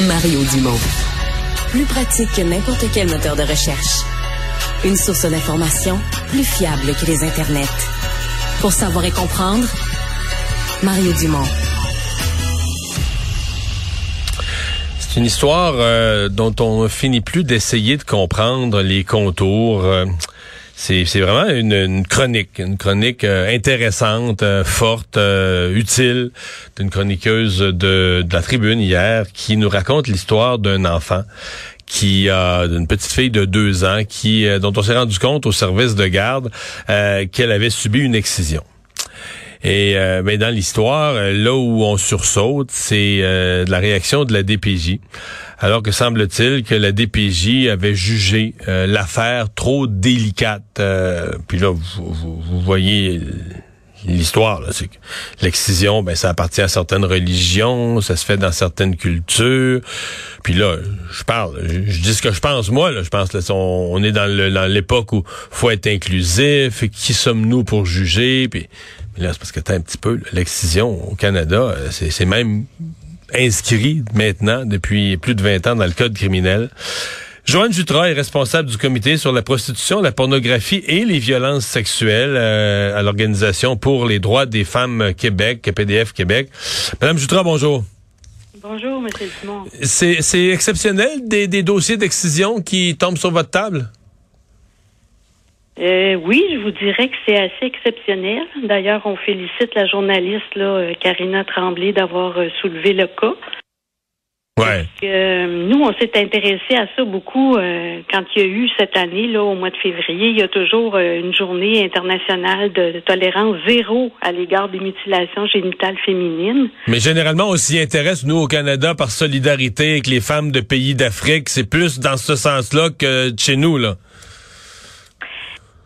Mario Dumont. Plus pratique que n'importe quel moteur de recherche. Une source d'information plus fiable que les internets. Pour savoir et comprendre, Mario Dumont. C'est une histoire euh, dont on finit plus d'essayer de comprendre les contours. Euh, c'est, vraiment une, chronique, une chronique euh, intéressante, forte, utile d'une chroniqueuse de, la tribune hier qui nous raconte l'histoire d'un enfant qui a d'une petite fille de deux ans qui dont on s'est rendu compte au service de garde qu'elle avait subi une excision. Et euh, ben, dans l'histoire, euh, là où on sursaute, c'est euh, la réaction de la DPJ. Alors que semble-t-il que la DPJ avait jugé l'affaire trop délicate. puis là, vous, vous, voyez l'histoire, c'est que l'excision, ben ça appartient à certaines religions, ça se fait dans certaines cultures. Puis là, je parle, je, dis ce que je pense moi. Là, je pense là, on, est dans l'époque où faut être inclusif. qui sommes-nous pour juger? Là, c'est parce que t'as un petit peu l'excision au Canada, euh, c'est même inscrit maintenant depuis plus de 20 ans dans le code criminel. Joanne Jutra est responsable du comité sur la prostitution, la pornographie et les violences sexuelles euh, à l'Organisation pour les droits des femmes Québec, PDF Québec. Madame Jutra, bonjour. Bonjour, M. Simon. C'est exceptionnel des, des dossiers d'excision qui tombent sur votre table? Euh, oui, je vous dirais que c'est assez exceptionnel. D'ailleurs, on félicite la journaliste là, euh, Karina Tremblay d'avoir euh, soulevé le cas. Ouais. nous, on s'est intéressé à ça beaucoup quand il y a eu cette année, là, au mois de février, il y a toujours une journée internationale de, tolérance zéro à l'égard des mutilations génitales féminines. Mais généralement, on s'y intéresse, nous, au Canada, par solidarité avec les femmes de pays d'Afrique. C'est plus dans ce sens-là que chez nous, là.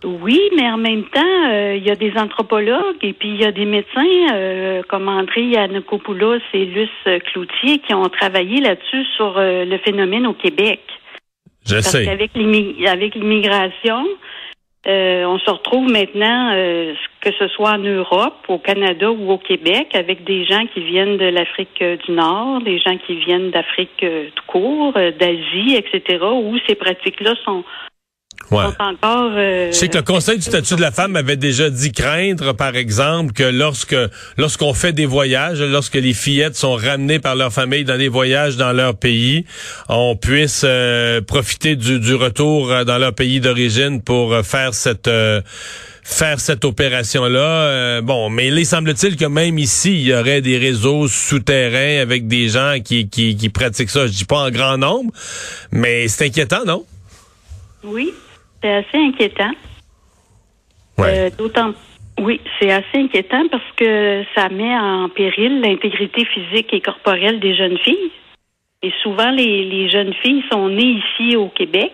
Oui, mais en même temps, euh, il y a des anthropologues et puis il y a des médecins euh, comme André Yanokopoulos et Luce Cloutier qui ont travaillé là-dessus sur euh, le phénomène au Québec. Je Parce sais. Qu'avec l'immigration, on se retrouve maintenant, que ce soit en Europe, au Canada ou au Québec, avec des gens qui viennent de l'Afrique du Nord, des gens qui viennent d'Afrique tout court, d'Asie, etc., où ces pratiques-là sont Ouais. Euh, sais que le Conseil du statut de la femme avait déjà dit craindre, par exemple, que lorsque lorsqu'on fait des voyages, lorsque les fillettes sont ramenées par leur famille dans des voyages dans leur pays, on puisse euh, profiter du, du, retour euh, dans leur pays d'origine pour faire cette faire cette opération-là. bon, mais il semble-t-il que même ici, il y aurait des réseaux souterrains avec des gens qui, qui, qui pratiquent ça. Je dis pas en grand nombre, mais c'est inquiétant, non? Oui, c'est assez inquiétant. Euh, d'autant oui, c'est assez inquiétant parce que ça met en péril l'intégrité physique et corporelle des jeunes filles. Et souvent, les, jeunes filles sont nées ici au Québec.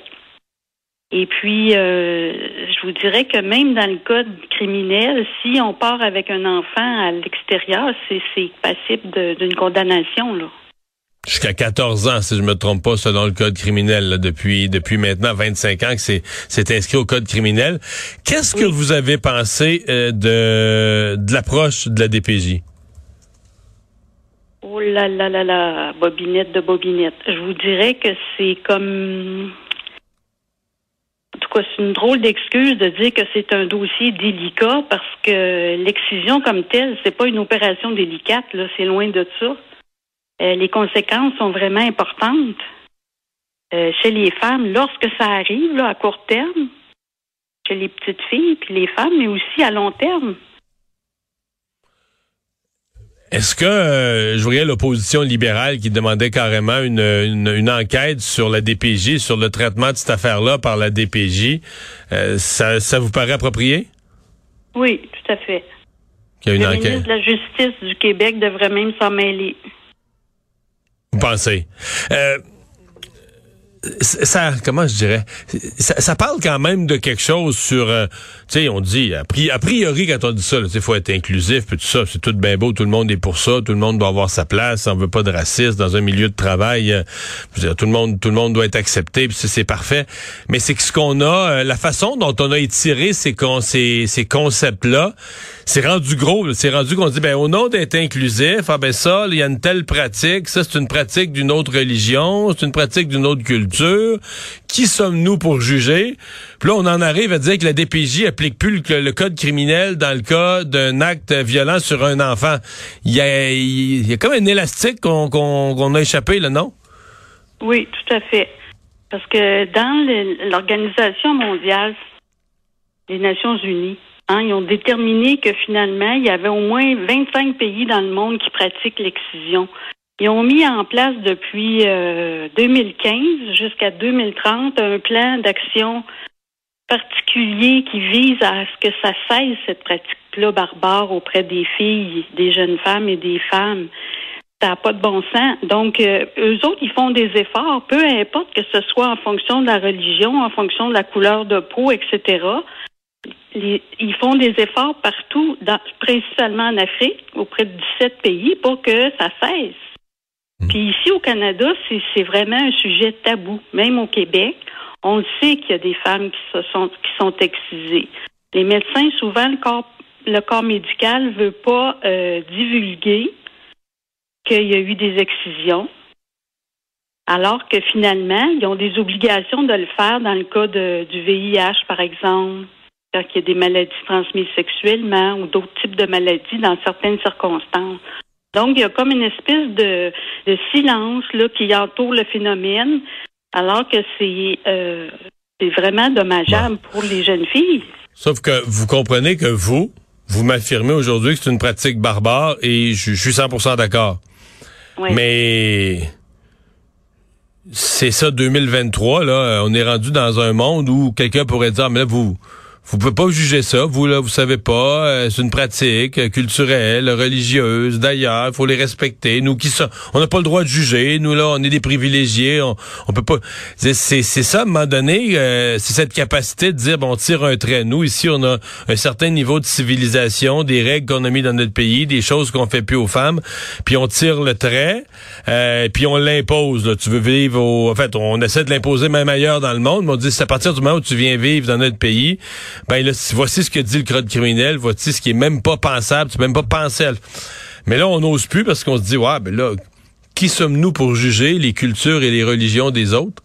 Et puis, euh, je vous dirais que même dans le code criminel, si on part avec un enfant à l'extérieur, c'est passible d'une condamnation. Là. Jusqu'à 14 ans, si je me trompe pas, selon le code criminel, depuis depuis maintenant 25 ans que c'est c'est inscrit au code criminel. Qu'est-ce que vous avez pensé euh, de de l'approche de la DPJ? Oh là là là là, bobinette de bobinette. Je vous dirais que c'est comme en tout cas, c'est une drôle d'excuse de dire que c'est un dossier délicat parce que l'excision comme telle, c'est pas une opération délicate, là, c'est loin de ça. Euh, les conséquences sont vraiment importantes euh, chez les femmes lorsque ça arrive à court terme, chez les petites filles puis les femmes, mais aussi à long terme. Est-ce que euh, je voyais l'opposition libérale qui demandait carrément une, une, enquête sur la DPJ, sur le traitement de cette affaire-là par la DPJ, ça, ça vous paraît approprié? Oui, tout à fait. Il y a une le enquête. ministre de la Justice du Québec devrait même s'en mêler. Vous pensez? Euh, ça, comment je dirais, ça, parle quand même de quelque chose sur, euh, tu sais, on dit, a priori, quand on dit ça, il faut être inclusif, puis tout ça, c'est tout bien beau, tout le monde est pour ça, tout le monde doit avoir sa place, on veut pas de racisme dans un milieu de travail, euh, tout le monde, tout le monde doit être accepté, puis c'est parfait. Mais c'est que ce qu'on a, la façon dont on a étiré ces, ces, ces concepts-là, c'est rendu gros. C'est rendu qu'on dit, ben au nom d'être inclusif, ah ben ça, il y a une telle pratique. Ça, c'est une pratique d'une autre religion, c'est une pratique d'une autre culture. Qui sommes-nous pour juger? Puis là, on en arrive à dire que la DPJ applique plus le, code criminel dans le cas d'un acte violent sur un enfant. Il y a, comme un élastique qu'on a échappé, là, non? Oui, tout à fait. Parce que dans l'Organisation mondiale, les Nations unies, hein, ils ont déterminé que finalement, il y avait au moins 25 pays dans le monde qui pratiquent l'excision. Ils ont mis en place depuis 2015 euh, jusqu'à 2030 un plan d'action particulier qui vise à ce que ça cesse cette pratique-là barbare auprès des filles, des jeunes femmes et des femmes ça n'a pas de bon sens. Donc, euh, eux autres, ils font des efforts, peu importe que ce soit en fonction de la religion, en fonction de la couleur de peau, etc. ils font des efforts partout, principalement en Afrique, auprès de 17 pays, pour que ça cesse. Hmm. Puis ici au Canada, c'est vraiment un sujet tabou. Même au Québec, on sait qu'il y a des femmes qui, se sont, qui sont excisées. Les médecins, souvent, le corps, le corps médical ne veut pas euh, divulguer qu'il y a eu des excisions, alors que finalement, ils ont des obligations de le faire dans le cas du VIH, par exemple, quand il y a des maladies transmises sexuellement ou d'autres types de maladies dans certaines circonstances. Donc, il y a comme une espèce de, silence là, qui entoure le phénomène, alors que c'est euh, vraiment dommageable pour les jeunes filles. Sauf que vous comprenez que vous, vous m'affirmez aujourd'hui que c'est une pratique barbare et je, je suis 100% d'accord. Mais c'est ça 2023 là, on est rendu dans un monde où quelqu'un pourrait dire mais là vous vous pouvez pas juger ça, vous là, vous savez pas, euh, c'est une pratique euh, culturelle, religieuse. D'ailleurs, il faut les respecter. Nous qui sommes, on n'a pas le droit de juger. Nous là, on est des privilégiés. On, on peut pas. C'est ça à un moment donné, euh, c'est cette capacité de dire bon, on tire un trait. Nous ici, on a un certain niveau de civilisation, des règles qu'on a mis dans notre pays, des choses qu'on fait plus aux femmes, puis on tire le trait, euh, puis on l'impose. Tu veux vivre au, en fait, on essaie de l'imposer même ailleurs dans le monde, mais on dit c'est à partir du moment où tu viens vivre dans notre pays ben là, voici ce que dit le code criminel, voici ce qui est même pas pensable, tu peux même pas penser à... Mais là, on n'ose plus parce qu'on se dit, ouais, ben là, qui sommes-nous pour juger les cultures et les religions des autres?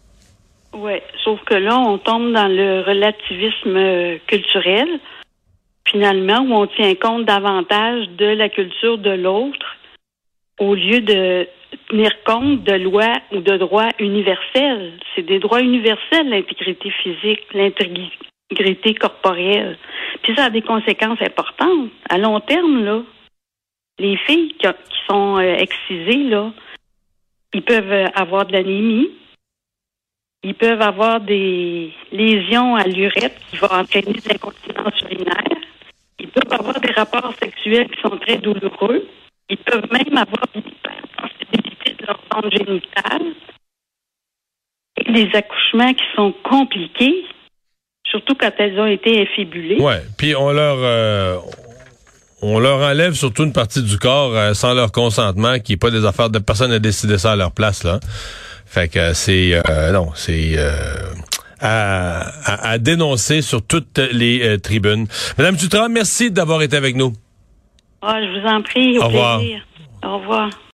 Oui, sauf que là, on tombe dans le relativisme euh, culturel, finalement, où on tient compte davantage de la culture de l'autre au lieu de tenir compte de lois ou de droits universels. C'est des droits universels, l'intégrité physique, intégrité corporelle. Puis ça a des conséquences importantes. À long terme, là, les filles qui, sont euh, excisées, là, ils peuvent avoir de l'anémie, ils peuvent avoir des lésions à l'urètre qui vont entraîner des incontinences urinaires, ils peuvent avoir des rapports sexuels qui sont très douloureux, ils peuvent même avoir une hypersensibilité de leur zone génitale. Et des accouchements qui sont compliqués surtout quand elles ont été infibulées. Ouais, puis on leur euh, on leur enlève surtout une partie du corps euh, sans leur consentement, qui est pas des affaires de personne à décider ça à leur place là. Fait que c'est euh, non, c'est à, à, dénoncer sur toutes les tribunes. Madame Dutram, merci d'avoir été avec nous. Ah, je vous en prie, au, au plaisir. Au revoir.